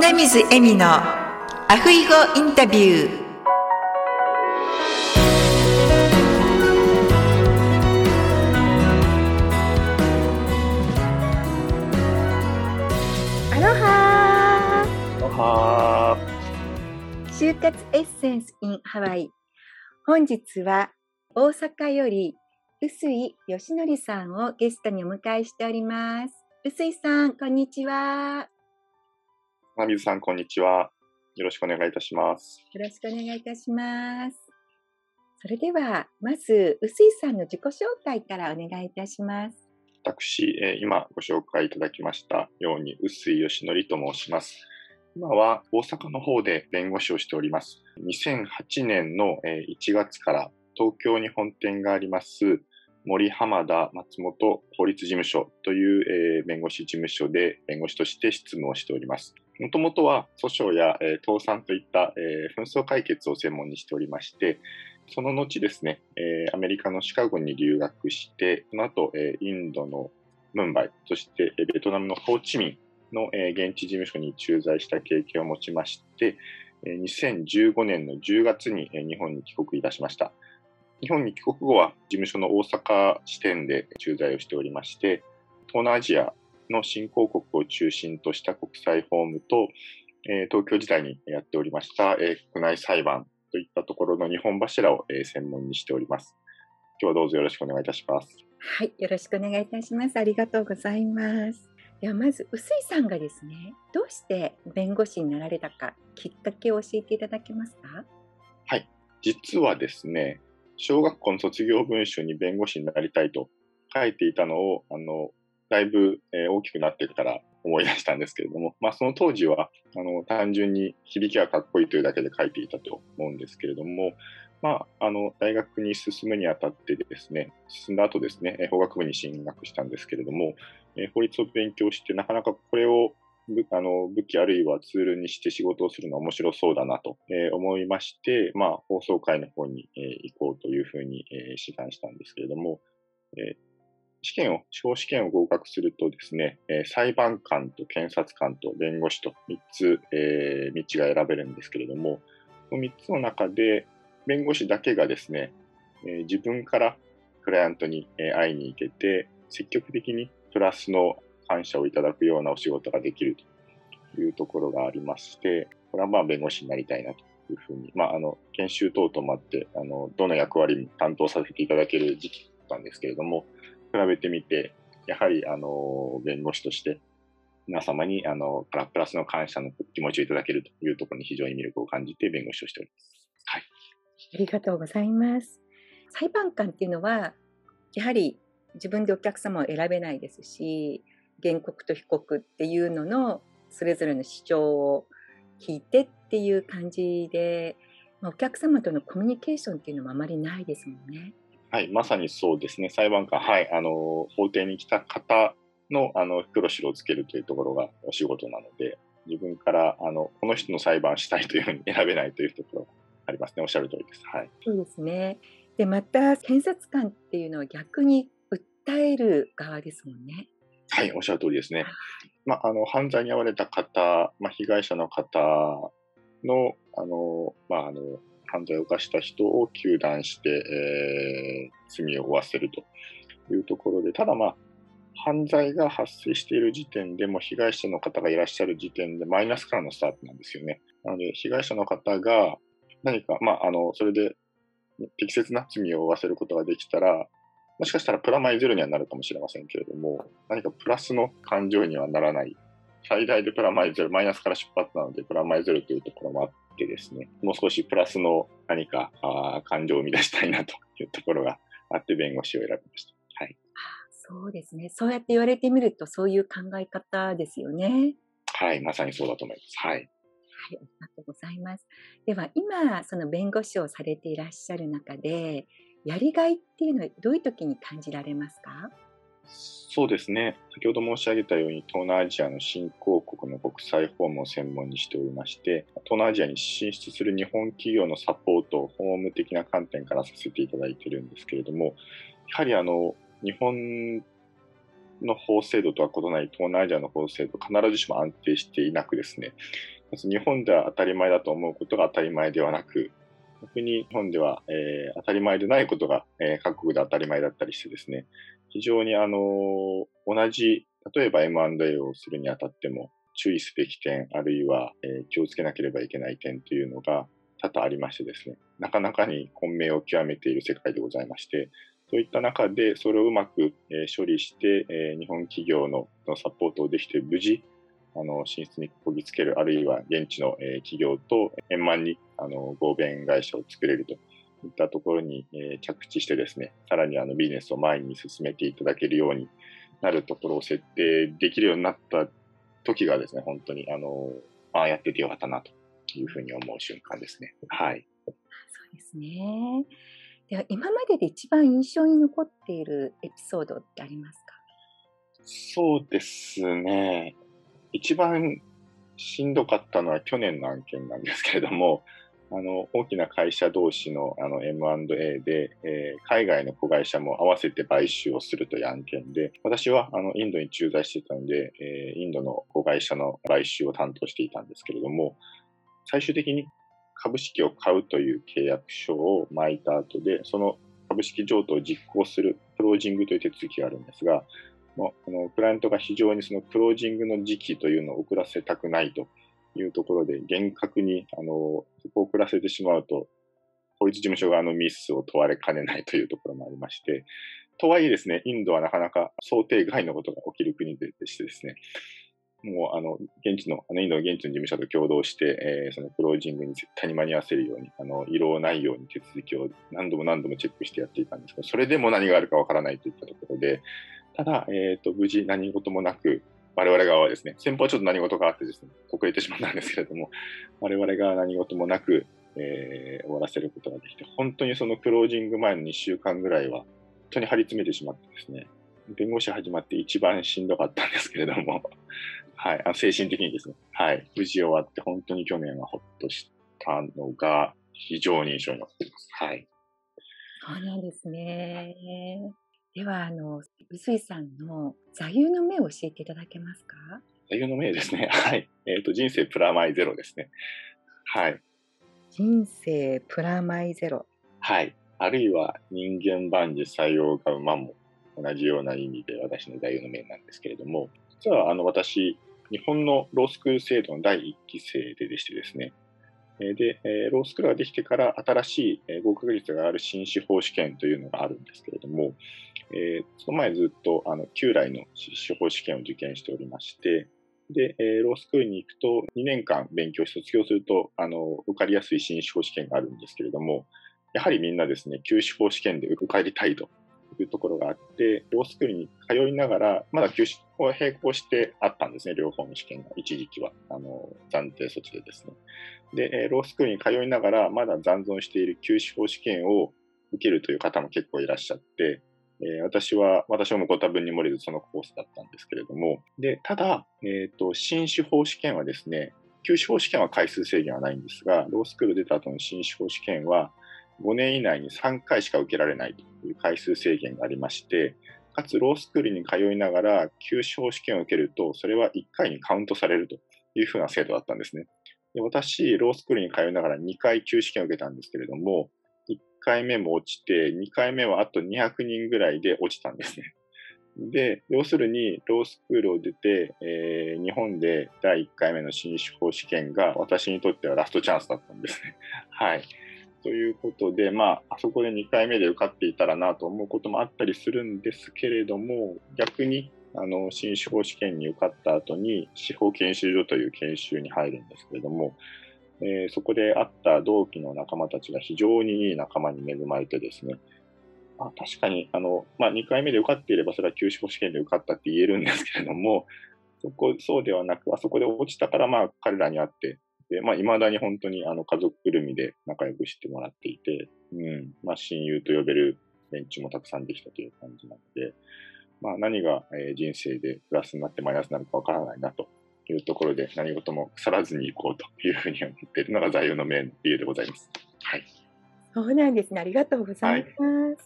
米水恵美のアフイゴインタビュー。アロハアロハ就活エッセンス in ハワイ。本日は大阪より臼井義則さんをゲストにお迎えしております。臼井さんこんにちはー。水さん、こんにちは。よろしくお願いいたします。よろしくお願いいたします。それでは、まず、臼井さんの自己紹介からお願いいたします。私、えー今ご紹介いただきましたように、臼井義則と申します。今は大阪の方で弁護士をしております。2008年のえー1月から東京に本店があります森浜田松本法律事務所という、えー弁護士事務所で弁護士として執務をしております。もともとは訴訟や、えー倒産といった、えー紛争解決を専門にしておりまして、その後ですね、えーアメリカのシカゴに留学して、その後、えーインドのムンバイ、そしてベトナムのホーチミンの、えー現地事務所に駐在した経験を持ちまして、えー2015年の10月に、えー日本に帰国いたしました。日本に帰国後は事務所の大阪支店で駐在をしておりまして、東南アジアの新興国を中心とした国際法務と、えー東京時代にやっておりました、えー国内裁判といったところの日本柱を、えー専門にしております。今日はどうぞよろしくお願いいたします。はい、よろしくお願いいたします。ありがとうございます。では、まず、臼井さんがですね、どうして弁護士になられたか、きっかけを教えていただけますか？実はですね、小学校の卒業文集に弁護士になりたいと書いていたのを、あの、だいぶ、え大きくなってから思い出したんですけれども、まあその当時は、あの、単純に響きがかっこいいというだけで書いていたと思うんですけれども、まあ、あの、大学に進むにあたってですね、進んだ後ですね、法学部に進学したんですけれども、え法律を勉強して、なかなかこれをぶあの武器あるいはツールにして仕事をするのは面白そうだなと、思いまして、まあ、放送会の方に、行こうというふうに、えー志願したんですけれども、試験を、司法試験を合格するとですね、裁判官と検察官と弁護士と3つ、えー道が選べるんですけれども、その3つの中で、弁護士だけがですね、えー自分からクライアントに会いに行けて、積極的にプラスの感謝をいただくようなお仕事ができるというところがありまして、これはまあ弁護士になりたいなというふうに、まあ、あの研修等々もあってあの、どの役割も担当させていただける時期だったんですけれども、比べてみて、やはりあの弁護士として皆様にあのプラプラスの感謝の気持ちをいただけるというところに非常に魅力を感じて弁護士をしております。はいありがとうございます。裁判官っていうのは、やはり自分でお客様を選べないですし、原告と被告っていうののそれぞれの主張を聞いてっていう感じで、まお客様とのコミュニケーションっていうのもあまりないですもんね。はい、まさにそうですね。裁判官、はい、あの、法廷に来た方の、あの、黒白をつけるというところがお仕事なので、自分から、あの、この人の裁判したいというふうに選べないというところがありますね。おっしゃる通りです。はい。そうですね。で、また検察官っていうのは逆に訴える側ですもんね。はい、おっしゃる通りですね。まあ、あの、犯罪に遭われた方、まあ、被害者の方の、あの、まあ、あの、犯罪を犯した人を糾弾して、えー罪を負わせるというところで、ただまあ、犯罪が発生している時点でも被害者の方がいらっしゃる時点でマイナスからのスタートなんですよね。なので、被害者の方が何か、まあ、あの、それで適切な罪を負わせることができたら、もしかしたらプラマイゼロにはなるかもしれませんけれども、何かプラスの感情にはならない。最大でプラマイゼロ、マイナスから出発なのでプラマイゼロというところもあってですね、もう少しプラスの何かあー感情を生み出したいなというところがあって弁護士を選びました。はい。そうですね。そうやって言われてみるとそういう考え方ですよね。はい、まさにそうだと思います。はい。はい、ありがとうございます。では今その弁護士をされていらっしゃる中でやりがいっていうのはどういう時に感じられますか？そうですね。先ほど申し上げたように、東南アジアの新興国の国際法務を専門にしておりまして、東南アジアに進出する日本企業のサポートを法務的な観点からさせていただいているんですけれども、やはりあの、日本の法制度とは異なり、東南アジアの法制度、必ずしも安定していなくですね、日本では当たり前だと思うことが当たり前ではなく、逆に日本では、えー、当たり前でないことが、えー、各国で当たり前だったりしてですね、非常にあの、同じ、例えば M&A をするにあたっても、注意すべき点、あるいは、えー、気をつけなければいけない点というのが多々ありましてですね、なかなかに混迷を極めている世界でございまして、そういった中でそれをうまく、え処理して、え日本企業のサポートをできて無事、あの進出にこぎつける、あるいは現地の、え企業と円満にあの合弁会社を作れるといったところに、え着地してですね、さらにあのビジネスを前に進めていただけるようになるところを設定できるようになった時がですね、本当にあの、ああやっててよかったなというふうに思う瞬間ですね。はい。そうですね。では今までで一番印象に残っているエピソードってありますか？そうですね。一番しんどかったのは去年の案件なんですけれども、あの大きな会社同士のあの M&A で、えー、海外の子会社も合わせて買収をするという案件で、私はあのインドに駐在してたので、えー、インドの子会社の買収を担当していたんですけれども、最終的に株式を買うという契約書を巻いた後で、その株式譲渡を実行するクロージングという手続きがあるんですが、もうあのクライアントが非常にそのクロージングの時期というのを遅らせたくないというところで、厳格にあのそこを遅らせてしまうと、法律事務所側のミスを問われかねないというところもありまして、とはいえですね、インドはなかなか想定外のことが起きる国でしてですね、もう、あの、現地の、あの、インドの現地の事務所と共同して、えー、そのクロージングに絶対に間に合わせるように、あの、異論ないように手続きを何度も何度もチェックしてやっていたんですが、それでも何があるかわからないといったところで、ただ、え、ー、と、無事何事もなく、我々側はですね、先方はちょっと何事があってですね、遅れてしまったんですけれども、我々が何事もなく、えー、終わらせることができて、本当にそのクロージング前の2週間ぐらいは、本当に張り詰めてしまってですね、弁護士始まって一番しんどかったんですけれども、はい、あ精神的にですね、はい、無事終わって、本当に去年はほっとしたのが、非常に印象に残っています。はい。そうなんですね。では、あの、臼井さんの座右の銘を教えていただけますか？座右の銘ですね。はい。えっ、ー、と、人生プラマイゼロですね。はい。人生プラマイゼロ。はい。あるいは人間万事採用が馬も同じような意味で私の座右の銘なんですけれども、実はあの私、日本のロースクール制度の第1期生ででしてですね、で、ロースクールができてから新しい合格率がある新司法試験というのがあるんですけれども、えその前ずっとあの旧来の司法試験を受験しておりまして、でえ、ロースクールに行くと2年間勉強し卒業するとあの受かりやすい新司法試験があるんですけれども、やはりみんなですね、旧司法試験で受かりたいというところがあって、ロースクールに通いながら、まだ休止を並行してあったんですね、両方の試験が、一時期は、あの、暫定措置でですね。で、ロースクールに通いながら、まだ残存している休止法試験を受けるという方も結構いらっしゃって、えー、私は、私もご多分に漏れずそのコースだったんですけれども、で、ただ、えっ、ー、と、新司法試験はですね、休止法試験は回数制限はないんですが、ロースクール出た後の新司法試験は、5年以内に3回しか受けられないという回数制限がありまして、かつロースクールに通いながら、休止法試験を受けると、それは1回にカウントされるというふうな制度だったんですね。で私、ロースクールに通いながら2回休試験を受けたんですけれども、1回目も落ちて、2回目はあと200人ぐらいで落ちたんですね。で、要するに、ロースクールを出て、えー、日本で第1回目の新司法試験が私にとってはラストチャンスだったんですね。はい。ということで、まあ、あそこで2回目で受かっていたらなと思うこともあったりするんですけれども、逆に、あの、新司法試験に受かった後に、司法研修所という研修に入るんですけれども、えー、そこで会った同期の仲間たちが非常にいい仲間に恵まれてですね、あ確かに、あの、まあ、2回目で受かっていれば、それは旧司法試験で受かったって言えるんですけれども、そこ、そうではなく、あそこで落ちたから、まあ、彼らに会って、で、まあ、未だに本当にあの家族ぐるみで仲良くしてもらっていて、うん、まあ、親友と呼べる連中もたくさんできたという感じなので、まあ、何が、え人生でプラスになってマイナスになるかわからないなというところで、何事も腐らずにいこうというふうに思っているのが座右の銘の理由でございます。はい。そうなんですね。ありがとうございます。はい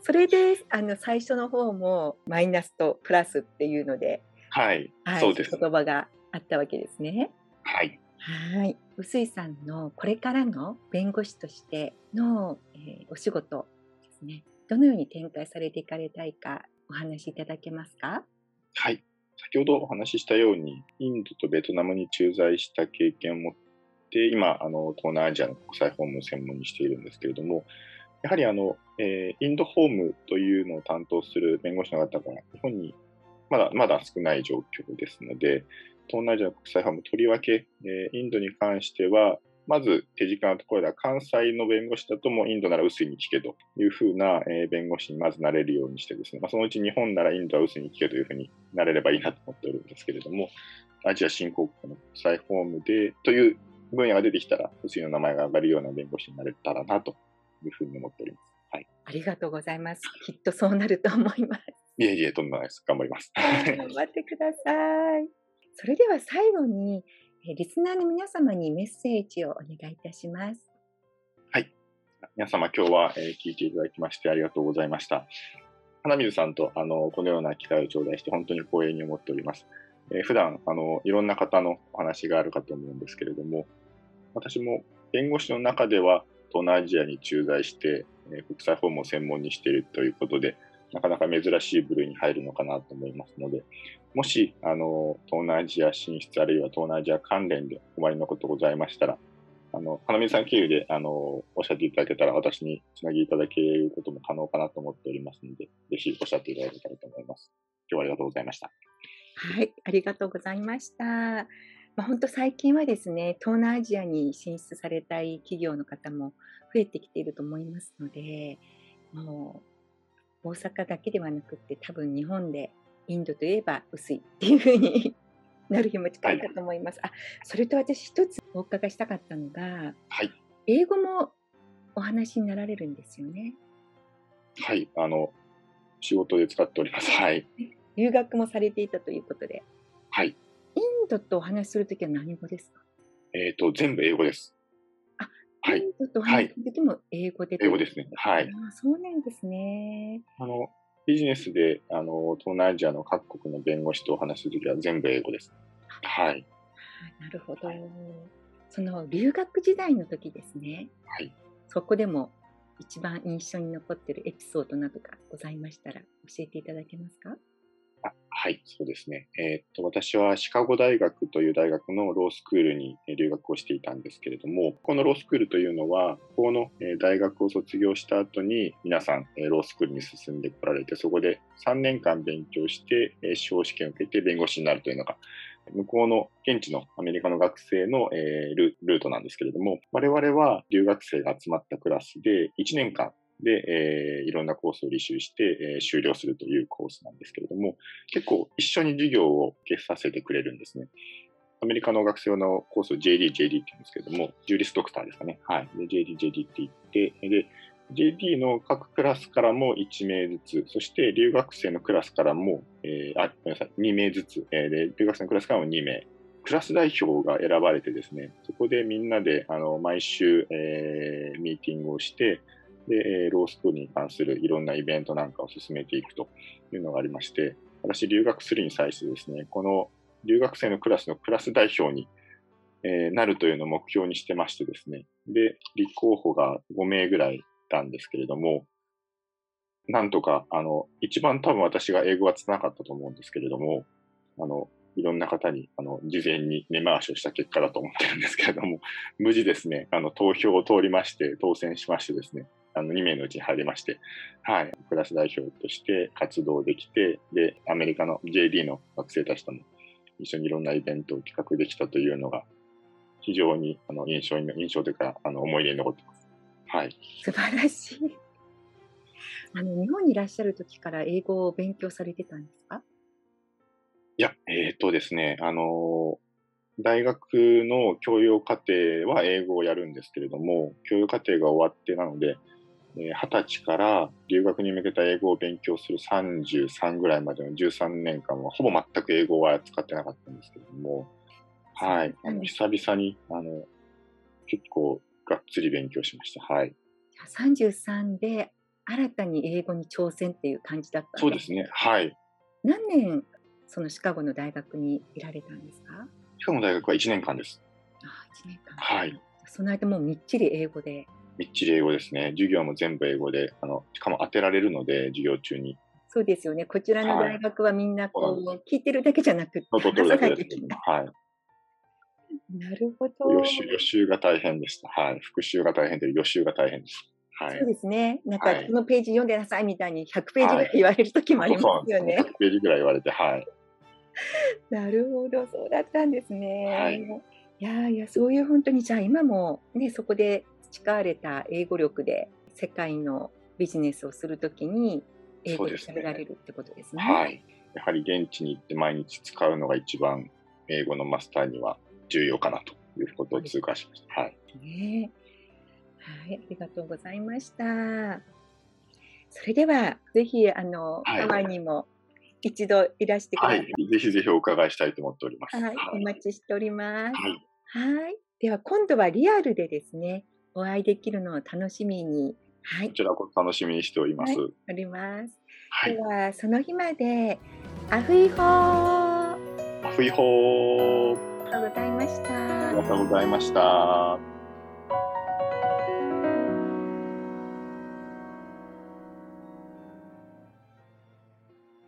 それであの最初の方もマイナスとプラスっていうので、はい、はい、そうです。言葉があったわけですね。はい。はい。臼井さんのこれからの弁護士としての、えー、お仕事ですね。どのように展開されていかれたいかお話しいただけますか？はい。先ほどお話ししたように、インドとベトナムに駐在した経験を持って、今、あの東南アジアの国際法務を専門にしているんですけれども、やはりあの、えー、インドホームというのを担当する弁護士の方が日本にまだまだ少ない状況ですので、東南アジアの国際法務とりわけ、えー、インドに関しては、まず手近なところでは関西の弁護士だともインドなら薄いに聞けというふうな、えー、弁護士にまずなれるようにしてですね、まあ、そのうち日本ならインドは薄いに聞けというふうになれればいいなと思っておるんですけれども、アジア新興国の国際法務でという分野が出てきたら、薄いの名前が上がるような弁護士になれたらなというふうに思っております。はい。ありがとうございます。きっとそうなると思います。いえいえ、とんでもないです。頑張ります。頑張ってください。それでは最後に、リスナーの皆様にメッセージをお願いいたします。はい。皆様、今日は、え聞いていただきましてありがとうございました。花水さんとあのこのような機会を頂戴して本当に光栄に思っております。えー、普段あのいろんな方のお話があるかと思うんですけれども、私も弁護士の中では東南アジアに駐在して、えー、国際法務を専門にしているということで、なかなか珍しい部類に入るのかなと思いますので、もし、あの、東南アジア進出あるいは東南アジア関連でお困りのことございましたら、あの、花水さん経由で、あの、おっしゃっていただけたら、私につなぎいただけることも可能かなと思っておりますので、ぜひおっしゃっていただけたらと思います。今日はありがとうございました。はい、ありがとうございました。まあ、本当最近はですね、東南アジアに進出されたい企業の方も増えてきていると思いますので、もう大阪だけではなくて多分日本でインドといえば薄いっていうふうに なる日も近いかと思います。はい、あそれと私一つお伺いしたかったのが、はい、英語もお話になられるんですよね。はい、あの仕事で使っております。はい。留学もされていたということで。はい。インドとお話しするときは何語ですか？えっ、ー、と、全部英語です。はい。ちょっと話す時も英語で、英語ですね。はい。あそうなんですね。あの、ビジネスで、あの、東南アジアの各国の弁護士とお話しするときは全部英語です。はい。なるほど。その留学時代の時ですね。はい。そこでも一番印象に残っているエピソードなどがございましたら教えていただけますか？はい、そうですね。えー、っと、私はシカゴ大学という大学のロースクールに留学をしていたんですけれども、このロースクールというのは、この大学を卒業した後に皆さんロースクールに進んでこられて、そこで3年間勉強して、司法試験を受けて弁護士になるというのが、向こうの現地のアメリカの学生の、えルートなんですけれども、我々は留学生が集まったクラスで1年間で、えー、いろんなコースを履修して、えー、終了するというコースなんですけれども、結構一緒に授業を受けさせてくれるんですね。アメリカの学生のコースを JD、JD って言うんですけれども、ジュリスドクターですかね。はい。で、JD、JD って言って、で、JD の各クラスからも1名ずつ、そして留学生のクラスからも、えー、あ、ごめんなさい、2名ずつ、えー、で、留学生のクラスからも2名。クラス代表が選ばれてですね、そこでみんなで、あの、毎週、えー、ミーティングをして、で、ロースクールに関するいろんなイベントなんかを進めていくというのがありまして、私、留学するに際してですね、この留学生のクラスのクラス代表に、え、なるというのを目標にしてましてですね、で、立候補が5名ぐらいいたんですけれども、なんとか、あの、一番多分私が英語はつなかったと思うんですけれども、あの、いろんな方に、あの、事前に根回しをした結果だと思ってるんですけれども、無事ですね、あの、投票を通りまして、当選しましてですね、あの2名のうちに入りまして、はい、クラス代表として活動できて、で、アメリカの JD の学生たちとも一緒にいろんなイベントを企画できたというのが、非常にあの印象に、印象というか、あの思い出に残ってます。はい。素晴らしい。あの、日本にいらっしゃる時から英語を勉強されてたんですか？いや、えっ、ー、とですね、あの大学の教養課程は英語をやるんですけれども、教養課程が終わってなので、二十歳から留学に向けた英語を勉強する33ぐらいまでの13年間は、ほぼ全く英語は使ってなかったんですけれども、はい、あの久々にあの結構がっつり勉強しました。はい。33で新たに英語に挑戦っていう感じだったそうですね。はい。何年そのシカゴの大学にいられたんですか？シカゴの大学は1年間です。あ1年間。はい。その間もうみっちり英語で。みっちり英語ですね。授業も全部英語で、あの、しかも当てられるので、授業中に。そうですよね。こちらの大学はみんなこう、は聞いてるだけじゃなくて、な。はい。なるほど。予習、予習が大変でした。はい。復習が大変で、予習が大変です。はいそう。ですね。なんか、はいこのページ読んでなさいみたいに100ページぐらい言われる時もありますよね。100ページぐらい言われて、はい。なるほど、そうだったんですね。はいいやいや、そういう本当に、じゃあ今もね、そこで培われた英語力で世界のビジネスをするときに、英語で喋られるってことですね。はい。やはり現地に行って毎日使うのが一番英語のマスターには重要かなということを痛感しました。はい。ねはい、ありがとうございました。それでは、ぜひ、あの、はいハワイにも一度いらしてくださ。はいい。ぜひぜひお伺いしたいと思っております。はい、お待ちしております。はい。はい。では今度はリアルでですね、お会いできるのを楽しみに、はいこ、ちらこそ楽しみにしております。はおります。はい。ではその日まで、アフイホーあアフイホーりがとうございましたありがとうございました。